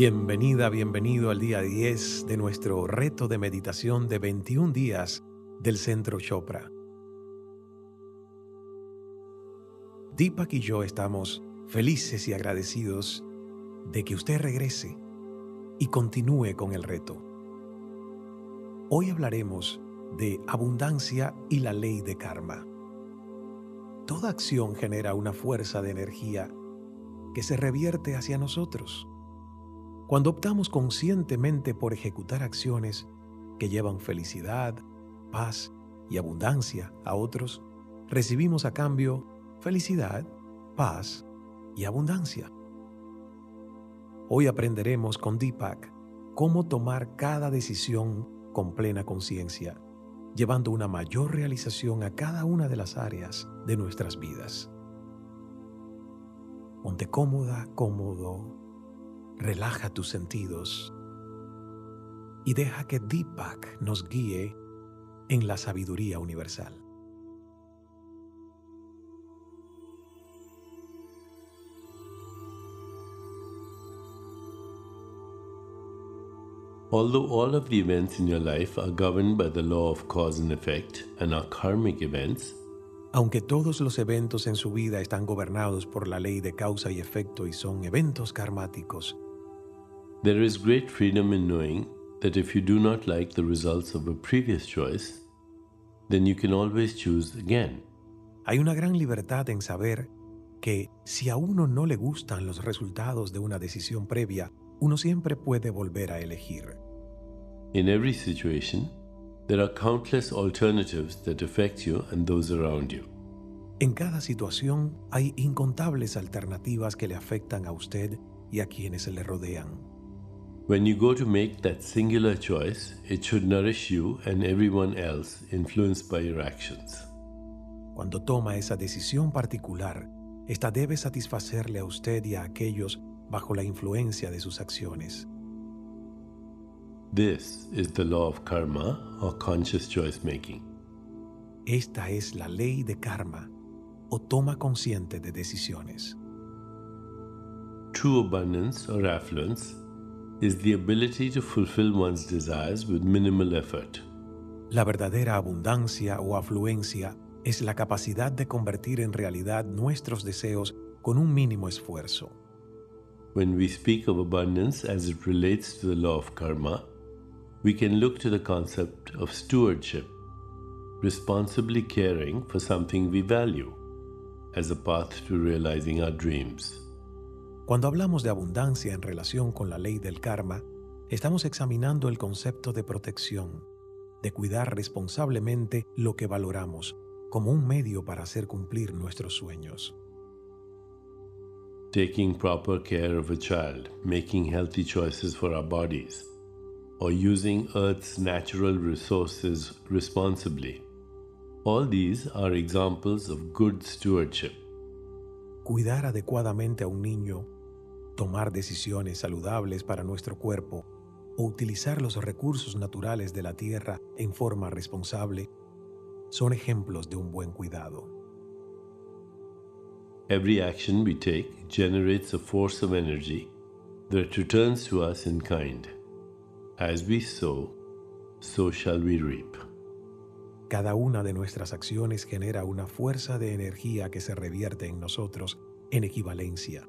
Bienvenida, bienvenido al día 10 de nuestro reto de meditación de 21 días del Centro Chopra. Deepak y yo estamos felices y agradecidos de que usted regrese y continúe con el reto. Hoy hablaremos de abundancia y la ley de karma. Toda acción genera una fuerza de energía que se revierte hacia nosotros. Cuando optamos conscientemente por ejecutar acciones que llevan felicidad, paz y abundancia a otros, recibimos a cambio felicidad, paz y abundancia. Hoy aprenderemos con Deepak cómo tomar cada decisión con plena conciencia, llevando una mayor realización a cada una de las áreas de nuestras vidas. Ponte cómoda, cómodo relaja tus sentidos y deja que Deepak nos guíe en la sabiduría universal. Although all of the events in your life are governed by the law of cause and effect and are karmic events, aunque todos los eventos en su vida están gobernados por la ley de causa y efecto y son eventos karmáticos, There is great freedom in knowing that if you do not like the results of a previous choice, then you can always choose again. Hay una gran libertad en saber que si a uno no le gustan los resultados de una decisión previa, uno siempre puede volver a elegir. In every situation, there are countless alternatives that affect you and those around you. En cada situación hay incontables alternativas que le afectan a usted y a quienes le rodean. When you go to make that singular choice, it should nourish you and everyone else influenced by your actions. Cuando toma esa decisión particular, esta debe satisfacerle a usted y a aquellos bajo la influencia de sus acciones. This is the law of karma or conscious choice making. Esta es la ley de karma o toma consciente de decisiones. True abundance or affluence is the ability to fulfill one's desires with minimal effort. La verdadera abundancia o afluencia es la capacidad de convertir en realidad nuestros deseos con un mínimo esfuerzo. When we speak of abundance as it relates to the law of karma, we can look to the concept of stewardship, responsibly caring for something we value, as a path to realizing our dreams. Cuando hablamos de abundancia en relación con la ley del karma, estamos examinando el concepto de protección, de cuidar responsablemente lo que valoramos, como un medio para hacer cumplir nuestros sueños. Taking proper care of a child, making healthy choices for our bodies, or using Earth's natural resources responsibly. All these are examples of good stewardship. Cuidar adecuadamente a un niño tomar decisiones saludables para nuestro cuerpo o utilizar los recursos naturales de la tierra en forma responsable son ejemplos de un buen cuidado. Every action we take generates a force of energy that returns to us in kind. As we sow, so shall we reap. Cada una de nuestras acciones genera una fuerza de energía que se revierte en nosotros en equivalencia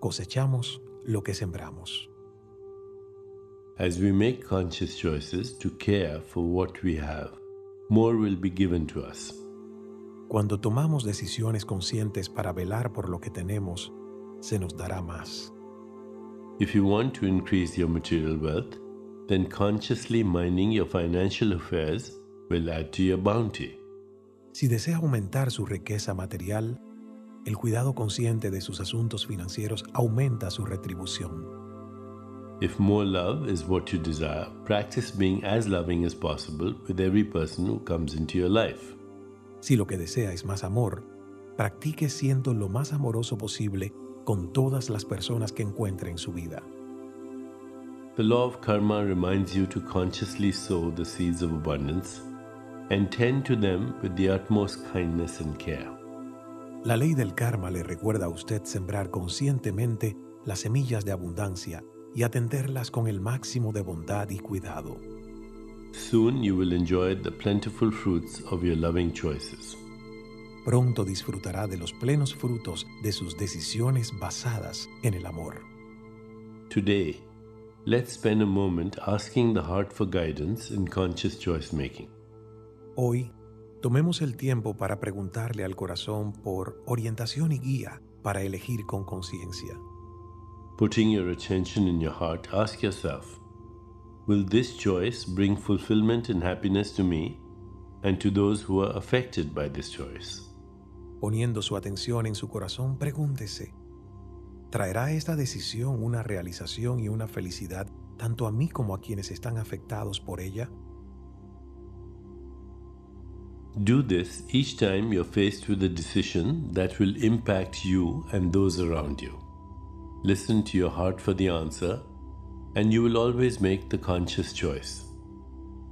cosechamos lo que sembramos. As we make conscious choices to care for what we have, more will be given to us. Cuando tomamos decisiones conscientes para velar por lo que tenemos, se nos dará más. If you want to increase your material wealth, then consciously minding your financial affairs will add to your bounty. Si desea aumentar su riqueza material, el cuidado consciente de sus asuntos financieros aumenta su retribución. If more love is what you desire, practice being as loving as possible with every person who comes into your life. Si lo que desea es más amor, practique siendo lo más amoroso posible con todas las personas que encuentre en su vida. The law of karma reminds you to consciously sow the seeds of abundance and tend to them with the utmost kindness and care. La ley del karma le recuerda a usted sembrar conscientemente las semillas de abundancia y atenderlas con el máximo de bondad y cuidado. Soon you will enjoy the plentiful fruits of your loving choices. Pronto disfrutará de los plenos frutos de sus decisiones basadas en el amor. Today, let's spend a moment asking the heart for guidance in conscious choice making. Hoy, tomemos el tiempo para preguntarle al corazón por orientación y guía para elegir con conciencia. Putting your attention in your heart, ask yourself Will this choice bring fulfillment and happiness to me and to those who are affected by this choice? Poniendo su atención en su corazón, pregúntese, ¿traerá esta decisión una realización y una felicidad tanto a mí como a quienes están afectados por ella? Do this each time you're faced with a decision that will impact you and those around you. Listen to your heart for the answer, and you will always make the conscious choice.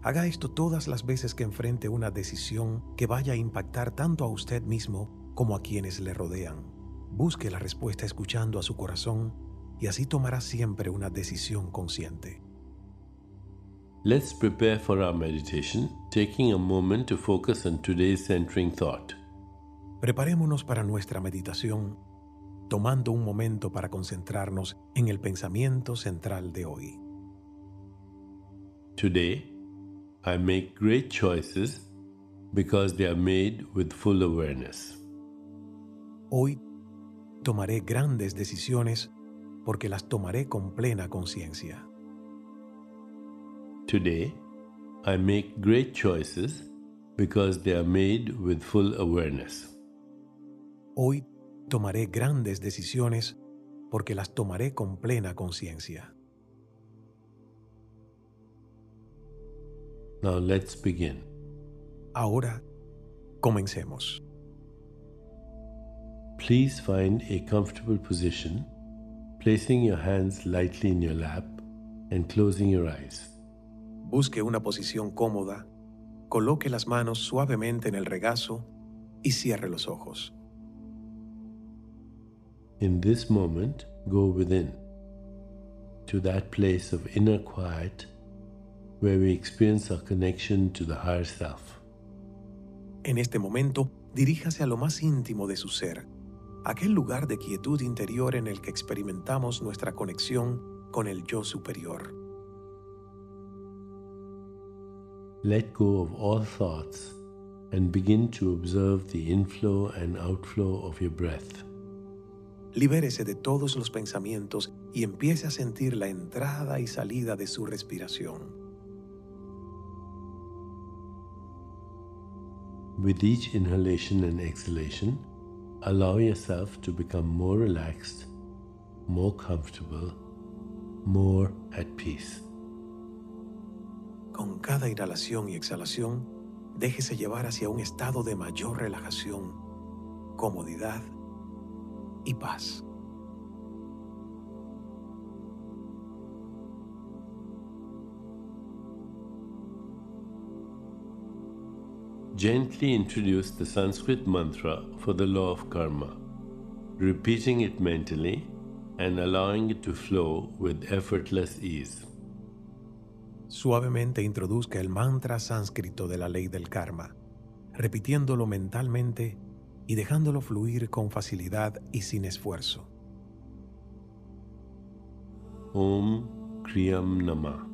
Haga esto todas las veces que enfrente una decisión que vaya a impactar tanto a usted mismo como a quienes le rodean. Busque la respuesta escuchando a su corazón y así tomará siempre una decisión consciente. Let's prepare for our meditation, taking a moment to focus on today's centering thought. Preparémonos para nuestra meditación tomando un momento para concentrarnos en el pensamiento central de hoy. Today, I make great choices because they are made with full awareness. Hoy tomaré grandes decisiones porque las tomaré con plena conciencia. Today, I make great choices because they are made with full awareness. Hoy tomaré grandes decisiones porque las tomaré con plena conciencia. Now let's begin. Ahora, comencemos. Please find a comfortable position, placing your hands lightly in your lap and closing your eyes. Busque una posición cómoda, coloque las manos suavemente en el regazo y cierre los ojos. In this moment, go within to that place of inner quiet where we experience our connection to the higher self. En este momento, diríjase a lo más íntimo de su ser, aquel lugar de quietud interior en el que experimentamos nuestra conexión con el yo superior. Let go of all thoughts and begin to observe the inflow and outflow of your breath. Libérese de todos los pensamientos y empiece a sentir la entrada y salida de su respiración. With each inhalation and exhalation, allow yourself to become more relaxed, more comfortable, more at peace. Con cada inhalación y exhalación, déjese llevar hacia un estado de mayor relajación, comodidad y paz. Gently introduce the Sanskrit mantra for the law of karma, repeating it mentally and allowing it to flow with effortless ease. Suavemente introduzca el mantra sánscrito de la ley del karma, repitiéndolo mentalmente y dejándolo fluir con facilidad y sin esfuerzo. Om Kriyam Nama.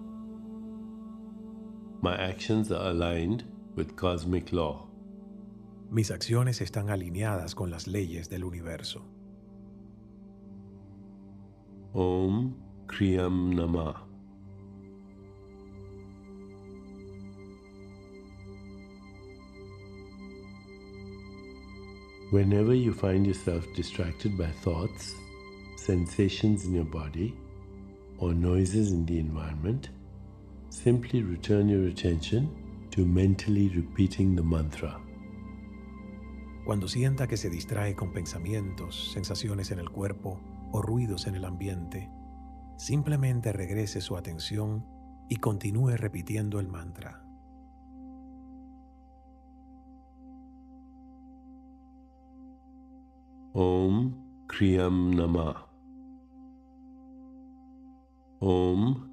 My actions are aligned with cosmic law. Mis acciones están alineadas con las leyes del universo. Om Kriyam Nama. Whenever you find yourself distracted by thoughts, sensations in your body, or noises in the environment, simply return your attention to mentally repeating the mantra. Cuando sienta que se distrae con pensamientos, sensaciones en el cuerpo o ruidos en el ambiente, simplemente regrese su atención y continúe repitiendo el mantra. Om Kriyam Nama. Om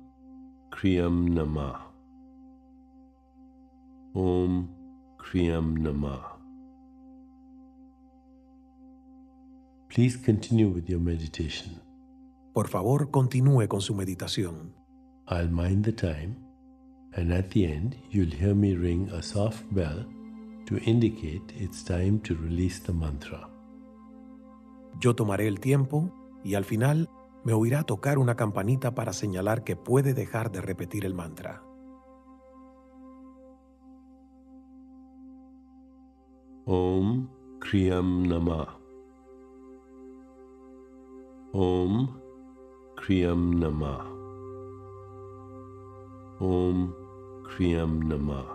Kriyam Namah. Om Kriyam Namah. Please continue with your meditation. Por favor, continúe con su meditación. I'll mind the time, and at the end, you'll hear me ring a soft bell to indicate it's time to release the mantra. Yo tomaré el tiempo y al final me oirá tocar una campanita para señalar que puede dejar de repetir el mantra. Om Kriyam Namah. Om Kriyam Namah. Om Kriyam Namah.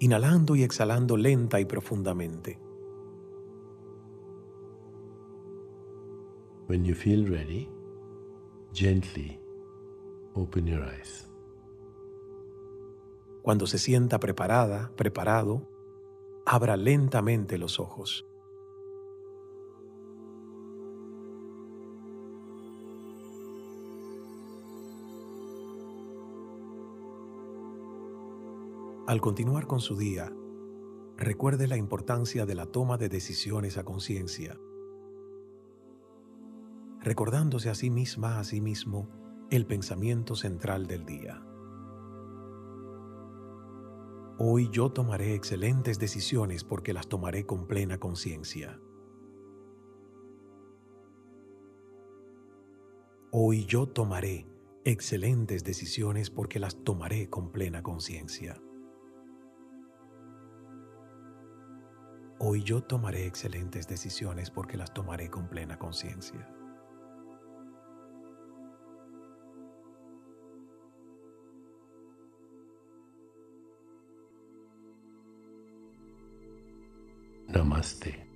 inhalando y exhalando lenta y profundamente. When you feel ready, gently open your eyes. Cuando se sienta preparada, preparado, abra lentamente los ojos. Al continuar con su día, recuerde la importancia de la toma de decisiones a conciencia, recordándose a sí misma, a sí mismo, el pensamiento central del día. Hoy yo tomaré excelentes decisiones porque las tomaré con plena conciencia. Hoy yo tomaré excelentes decisiones porque las tomaré con plena conciencia. Hoy yo tomaré excelentes decisiones porque las tomaré con plena conciencia. Namaste.